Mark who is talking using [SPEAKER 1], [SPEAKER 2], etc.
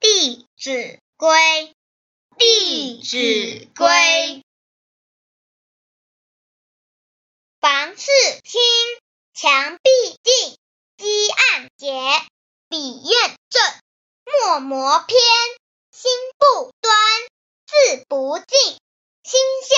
[SPEAKER 1] 《弟子规》。《弟子规》，房事清，墙壁净，积案结，笔砚正，墨磨偏，心不端，字不尽，心先。